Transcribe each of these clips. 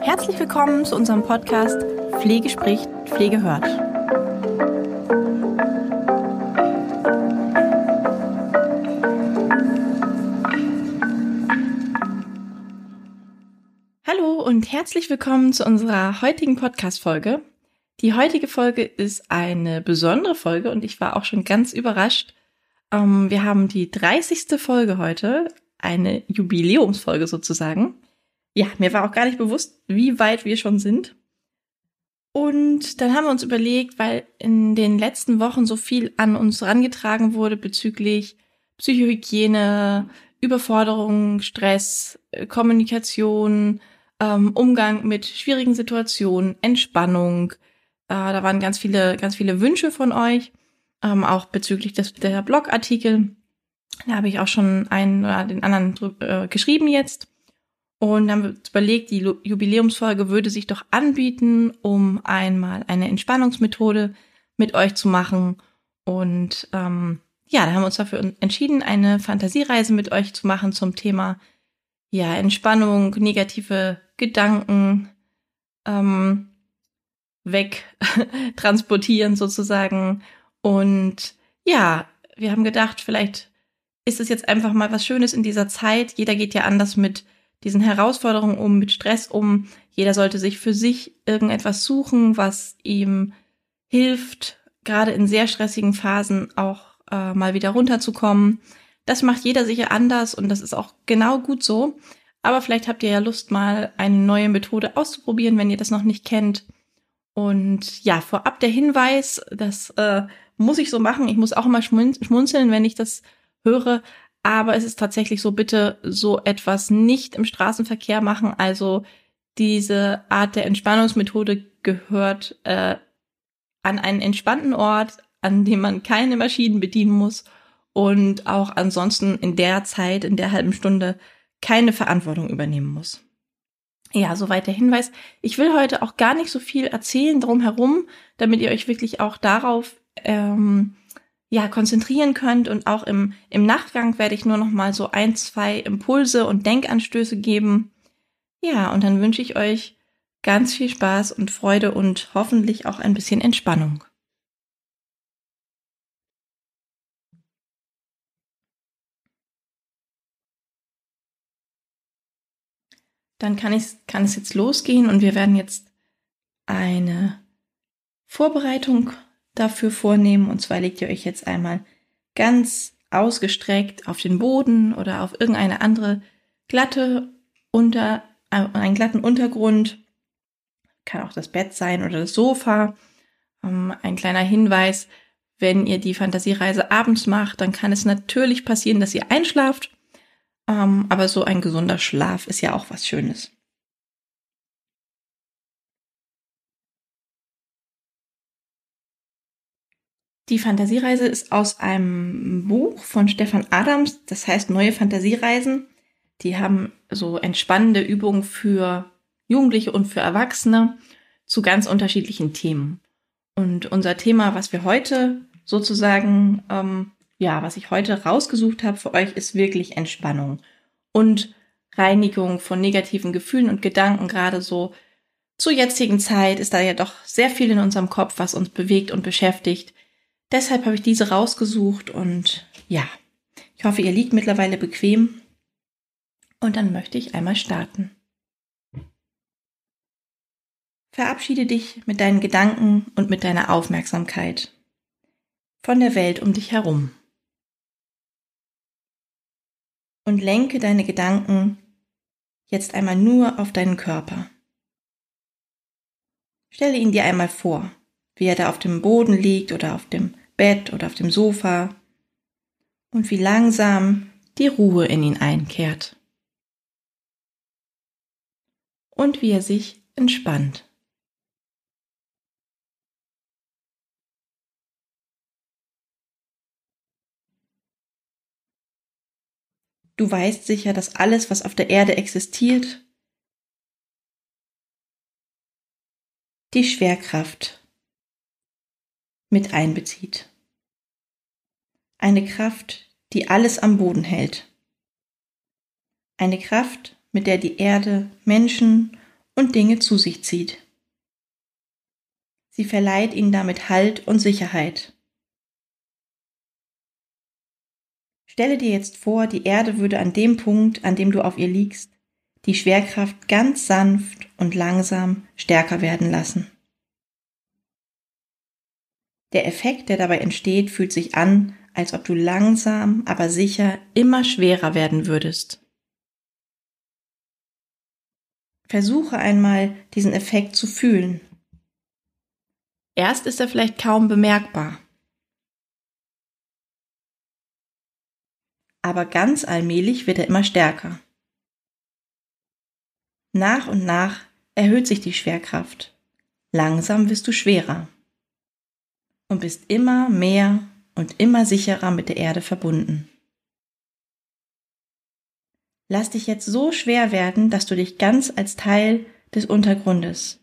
Herzlich willkommen zu unserem Podcast Pflege spricht, Pflege hört. Hallo und herzlich willkommen zu unserer heutigen Podcast-Folge. Die heutige Folge ist eine besondere Folge und ich war auch schon ganz überrascht. Ähm, wir haben die 30. Folge heute, eine Jubiläumsfolge sozusagen. Ja, mir war auch gar nicht bewusst, wie weit wir schon sind. Und dann haben wir uns überlegt, weil in den letzten Wochen so viel an uns rangetragen wurde bezüglich Psychohygiene, Überforderung, Stress, äh, Kommunikation, ähm, Umgang mit schwierigen Situationen, Entspannung, äh, da waren ganz viele, ganz viele Wünsche von euch, ähm, auch bezüglich des, der Blogartikel. Da habe ich auch schon einen oder den anderen äh, geschrieben jetzt. Und haben wir überlegt, die Jubiläumsfolge würde sich doch anbieten, um einmal eine Entspannungsmethode mit euch zu machen. Und ähm, ja, da haben wir uns dafür entschieden, eine Fantasiereise mit euch zu machen zum Thema ja Entspannung, negative Gedanken, ähm, weg transportieren sozusagen. Und ja, wir haben gedacht, vielleicht ist es jetzt einfach mal was Schönes in dieser Zeit. Jeder geht ja anders mit diesen Herausforderungen um, mit Stress um. Jeder sollte sich für sich irgendetwas suchen, was ihm hilft, gerade in sehr stressigen Phasen auch äh, mal wieder runterzukommen. Das macht jeder sicher anders und das ist auch genau gut so. Aber vielleicht habt ihr ja Lust, mal eine neue Methode auszuprobieren, wenn ihr das noch nicht kennt. Und ja, vorab der Hinweis, das äh, muss ich so machen. Ich muss auch immer schmunzeln, wenn ich das höre. Aber es ist tatsächlich so, bitte so etwas nicht im Straßenverkehr machen. Also diese Art der Entspannungsmethode gehört äh, an einen entspannten Ort, an dem man keine Maschinen bedienen muss und auch ansonsten in der Zeit, in der halben Stunde keine Verantwortung übernehmen muss. Ja, soweit der Hinweis. Ich will heute auch gar nicht so viel erzählen drumherum, damit ihr euch wirklich auch darauf ähm, ja konzentrieren könnt und auch im im Nachgang werde ich nur noch mal so ein zwei Impulse und Denkanstöße geben. Ja, und dann wünsche ich euch ganz viel Spaß und Freude und hoffentlich auch ein bisschen Entspannung. Dann kann, ich, kann es jetzt losgehen und wir werden jetzt eine Vorbereitung dafür vornehmen. Und zwar legt ihr euch jetzt einmal ganz ausgestreckt auf den Boden oder auf irgendeine andere glatte unter, äh, einen glatten Untergrund. Kann auch das Bett sein oder das Sofa. Ähm, ein kleiner Hinweis, wenn ihr die Fantasiereise abends macht, dann kann es natürlich passieren, dass ihr einschlaft. Ähm, aber so ein gesunder Schlaf ist ja auch was Schönes. Die Fantasiereise ist aus einem Buch von Stefan Adams, das heißt Neue Fantasiereisen. Die haben so entspannende Übungen für Jugendliche und für Erwachsene zu ganz unterschiedlichen Themen. Und unser Thema, was wir heute sozusagen ähm, ja, was ich heute rausgesucht habe für euch, ist wirklich Entspannung und Reinigung von negativen Gefühlen und Gedanken. Gerade so zur jetzigen Zeit ist da ja doch sehr viel in unserem Kopf, was uns bewegt und beschäftigt. Deshalb habe ich diese rausgesucht und ja, ich hoffe, ihr liegt mittlerweile bequem. Und dann möchte ich einmal starten. Verabschiede dich mit deinen Gedanken und mit deiner Aufmerksamkeit von der Welt um dich herum und lenke deine Gedanken jetzt einmal nur auf deinen Körper. Stelle ihn dir einmal vor, wie er da auf dem Boden liegt oder auf dem Bett oder auf dem Sofa und wie langsam die Ruhe in ihn einkehrt und wie er sich entspannt. Du weißt sicher, dass alles, was auf der Erde existiert, die Schwerkraft mit einbezieht. Eine Kraft, die alles am Boden hält. Eine Kraft, mit der die Erde Menschen und Dinge zu sich zieht. Sie verleiht ihnen damit Halt und Sicherheit. Stelle dir jetzt vor, die Erde würde an dem Punkt, an dem du auf ihr liegst, die Schwerkraft ganz sanft und langsam stärker werden lassen. Der Effekt, der dabei entsteht, fühlt sich an, als ob du langsam, aber sicher immer schwerer werden würdest. Versuche einmal, diesen Effekt zu fühlen. Erst ist er vielleicht kaum bemerkbar. Aber ganz allmählich wird er immer stärker. Nach und nach erhöht sich die Schwerkraft. Langsam wirst du schwerer und bist immer mehr und immer sicherer mit der Erde verbunden. Lass dich jetzt so schwer werden, dass du dich ganz als Teil des Untergrundes,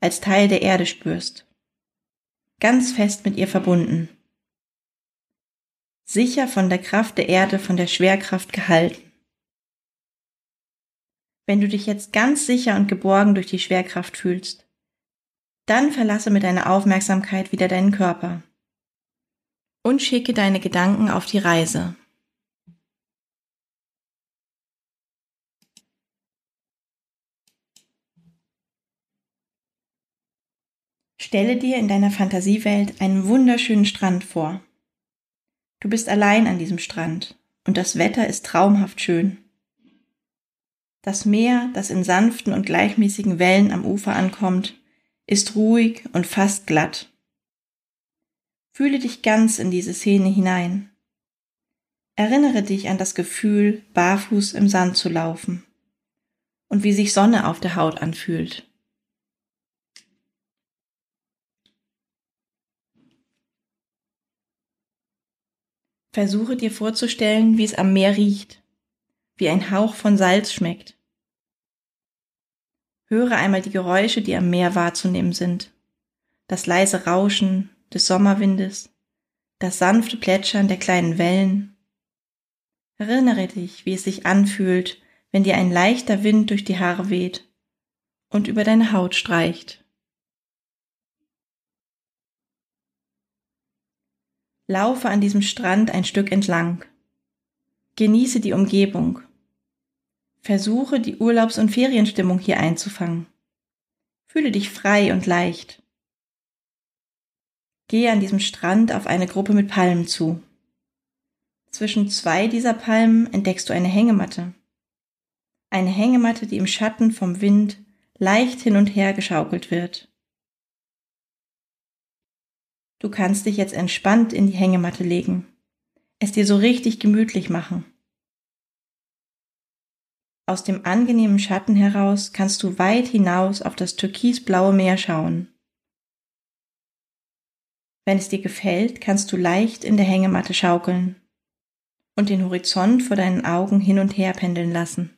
als Teil der Erde spürst. Ganz fest mit ihr verbunden. Sicher von der Kraft der Erde, von der Schwerkraft gehalten. Wenn du dich jetzt ganz sicher und geborgen durch die Schwerkraft fühlst, dann verlasse mit deiner Aufmerksamkeit wieder deinen Körper und schicke deine Gedanken auf die Reise. Stelle dir in deiner Fantasiewelt einen wunderschönen Strand vor. Du bist allein an diesem Strand und das Wetter ist traumhaft schön. Das Meer, das in sanften und gleichmäßigen Wellen am Ufer ankommt, ist ruhig und fast glatt. Fühle dich ganz in diese Szene hinein. Erinnere dich an das Gefühl, barfuß im Sand zu laufen und wie sich Sonne auf der Haut anfühlt. Versuche dir vorzustellen, wie es am Meer riecht, wie ein Hauch von Salz schmeckt. Höre einmal die Geräusche, die am Meer wahrzunehmen sind. Das leise Rauschen, des Sommerwindes, das sanfte Plätschern der kleinen Wellen. Erinnere dich, wie es sich anfühlt, wenn dir ein leichter Wind durch die Haare weht und über deine Haut streicht. Laufe an diesem Strand ein Stück entlang. Genieße die Umgebung. Versuche die Urlaubs- und Ferienstimmung hier einzufangen. Fühle dich frei und leicht. Gehe an diesem Strand auf eine Gruppe mit Palmen zu. Zwischen zwei dieser Palmen entdeckst du eine Hängematte. Eine Hängematte, die im Schatten vom Wind leicht hin und her geschaukelt wird. Du kannst dich jetzt entspannt in die Hängematte legen, es dir so richtig gemütlich machen. Aus dem angenehmen Schatten heraus kannst du weit hinaus auf das türkisblaue Meer schauen. Wenn es dir gefällt, kannst du leicht in der Hängematte schaukeln und den Horizont vor deinen Augen hin und her pendeln lassen.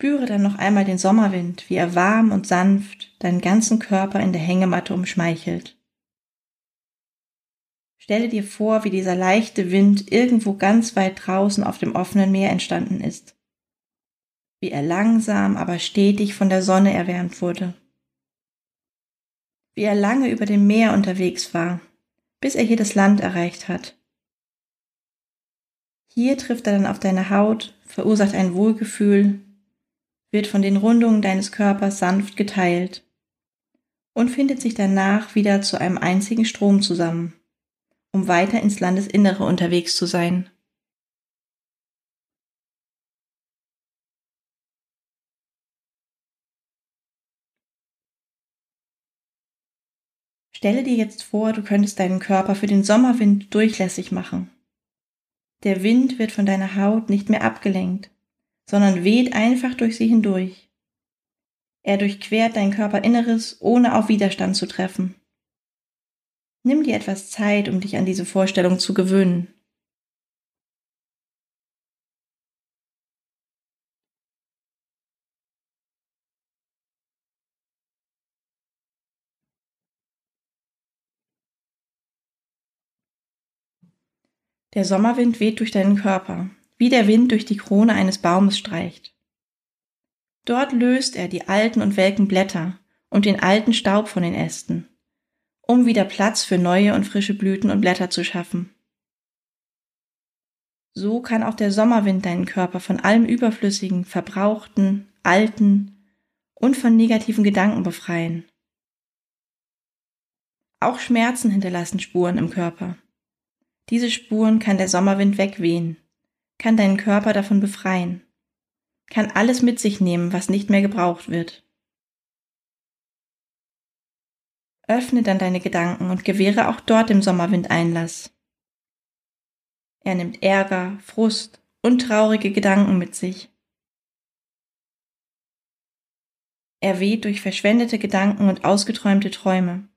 Spüre dann noch einmal den Sommerwind, wie er warm und sanft deinen ganzen Körper in der Hängematte umschmeichelt. Stelle dir vor, wie dieser leichte Wind irgendwo ganz weit draußen auf dem offenen Meer entstanden ist. Wie er langsam, aber stetig von der Sonne erwärmt wurde. Wie er lange über dem Meer unterwegs war, bis er hier das Land erreicht hat. Hier trifft er dann auf deine Haut, verursacht ein Wohlgefühl, wird von den Rundungen deines Körpers sanft geteilt und findet sich danach wieder zu einem einzigen Strom zusammen um weiter ins Landesinnere unterwegs zu sein. Stelle dir jetzt vor, du könntest deinen Körper für den Sommerwind durchlässig machen. Der Wind wird von deiner Haut nicht mehr abgelenkt, sondern weht einfach durch sie hindurch. Er durchquert dein Körperinneres, ohne auf Widerstand zu treffen. Nimm dir etwas Zeit, um dich an diese Vorstellung zu gewöhnen. Der Sommerwind weht durch deinen Körper wie der Wind durch die Krone eines Baumes streicht. Dort löst er die alten und welken Blätter und den alten Staub von den Ästen, um wieder Platz für neue und frische Blüten und Blätter zu schaffen. So kann auch der Sommerwind deinen Körper von allem Überflüssigen, Verbrauchten, Alten und von negativen Gedanken befreien. Auch Schmerzen hinterlassen Spuren im Körper. Diese Spuren kann der Sommerwind wegwehen, kann deinen Körper davon befreien, kann alles mit sich nehmen, was nicht mehr gebraucht wird. Öffne dann deine Gedanken und gewähre auch dort dem Sommerwind Einlass. Er nimmt Ärger, Frust und traurige Gedanken mit sich. Er weht durch verschwendete Gedanken und ausgeträumte Träume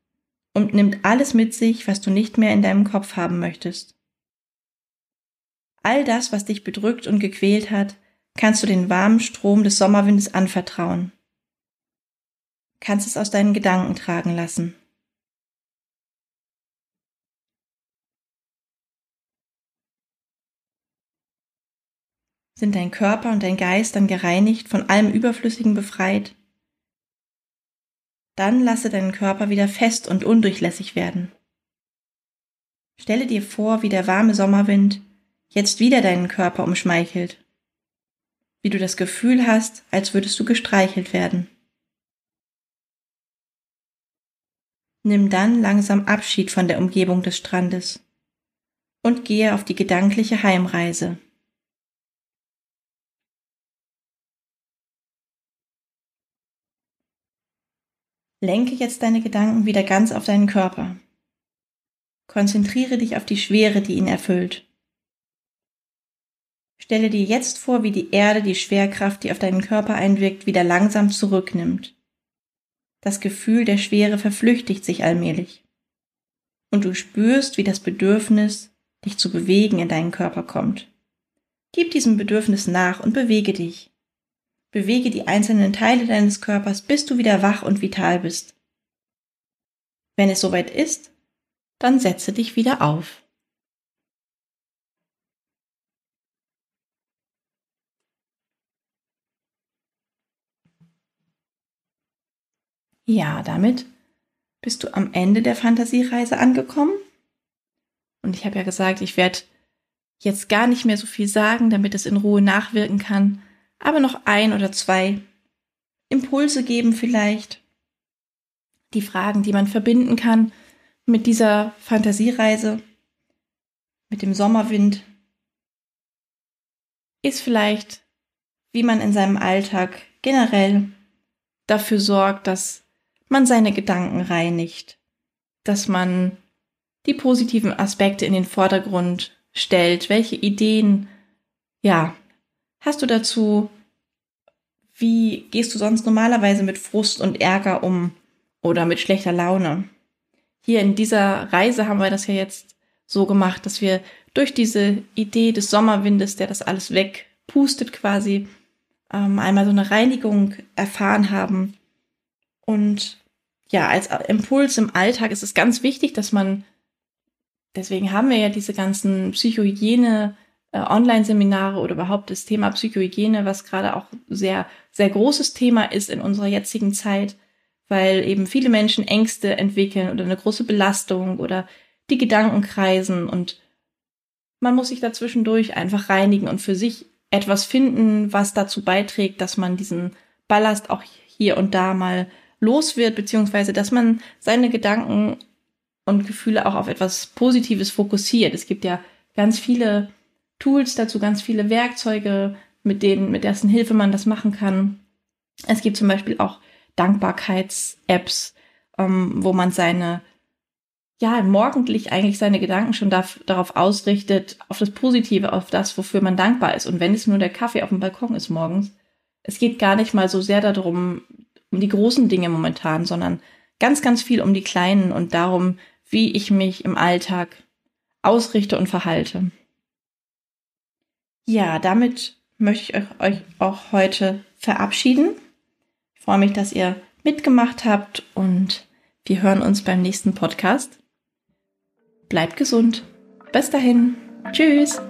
und nimmt alles mit sich, was du nicht mehr in deinem Kopf haben möchtest. All das, was dich bedrückt und gequält hat, kannst du den warmen Strom des Sommerwindes anvertrauen. Kannst es aus deinen Gedanken tragen lassen. Sind dein Körper und dein Geist dann gereinigt, von allem Überflüssigen befreit? Dann lasse deinen Körper wieder fest und undurchlässig werden. Stelle dir vor, wie der warme Sommerwind jetzt wieder deinen Körper umschmeichelt, wie du das Gefühl hast, als würdest du gestreichelt werden. Nimm dann langsam Abschied von der Umgebung des Strandes und gehe auf die gedankliche Heimreise. Lenke jetzt deine Gedanken wieder ganz auf deinen Körper. Konzentriere dich auf die Schwere, die ihn erfüllt. Stelle dir jetzt vor, wie die Erde die Schwerkraft, die auf deinen Körper einwirkt, wieder langsam zurücknimmt. Das Gefühl der Schwere verflüchtigt sich allmählich. Und du spürst, wie das Bedürfnis, dich zu bewegen, in deinen Körper kommt. Gib diesem Bedürfnis nach und bewege dich. Bewege die einzelnen Teile deines Körpers, bis du wieder wach und vital bist. Wenn es soweit ist, dann setze dich wieder auf. Ja, damit bist du am Ende der Fantasiereise angekommen. Und ich habe ja gesagt, ich werde jetzt gar nicht mehr so viel sagen, damit es in Ruhe nachwirken kann aber noch ein oder zwei Impulse geben vielleicht. Die Fragen, die man verbinden kann mit dieser Fantasiereise, mit dem Sommerwind, ist vielleicht, wie man in seinem Alltag generell dafür sorgt, dass man seine Gedanken reinigt, dass man die positiven Aspekte in den Vordergrund stellt, welche Ideen, ja, hast du dazu? Wie gehst du sonst normalerweise mit Frust und Ärger um oder mit schlechter Laune? Hier in dieser Reise haben wir das ja jetzt so gemacht, dass wir durch diese Idee des Sommerwindes, der das alles wegpustet quasi, ähm, einmal so eine Reinigung erfahren haben. Und ja, als Impuls im Alltag ist es ganz wichtig, dass man, deswegen haben wir ja diese ganzen Psychohygiene äh, Online-Seminare oder überhaupt das Thema Psychohygiene, was gerade auch sehr, sehr großes Thema ist in unserer jetzigen Zeit, weil eben viele Menschen Ängste entwickeln oder eine große Belastung oder die Gedanken kreisen und man muss sich dazwischendurch einfach reinigen und für sich etwas finden, was dazu beiträgt, dass man diesen Ballast auch hier und da mal los wird, beziehungsweise dass man seine Gedanken und Gefühle auch auf etwas Positives fokussiert. Es gibt ja ganz viele Tools dazu, ganz viele Werkzeuge, mit denen, mit dessen Hilfe man das machen kann. Es gibt zum Beispiel auch Dankbarkeits-Apps, ähm, wo man seine, ja, morgendlich eigentlich seine Gedanken schon darf, darauf ausrichtet, auf das Positive, auf das, wofür man dankbar ist. Und wenn es nur der Kaffee auf dem Balkon ist morgens, es geht gar nicht mal so sehr darum, um die großen Dinge momentan, sondern ganz, ganz viel um die kleinen und darum, wie ich mich im Alltag ausrichte und verhalte. Ja, damit möchte ich euch auch heute verabschieden. Ich freue mich, dass ihr mitgemacht habt und wir hören uns beim nächsten Podcast. Bleibt gesund. Bis dahin. Tschüss!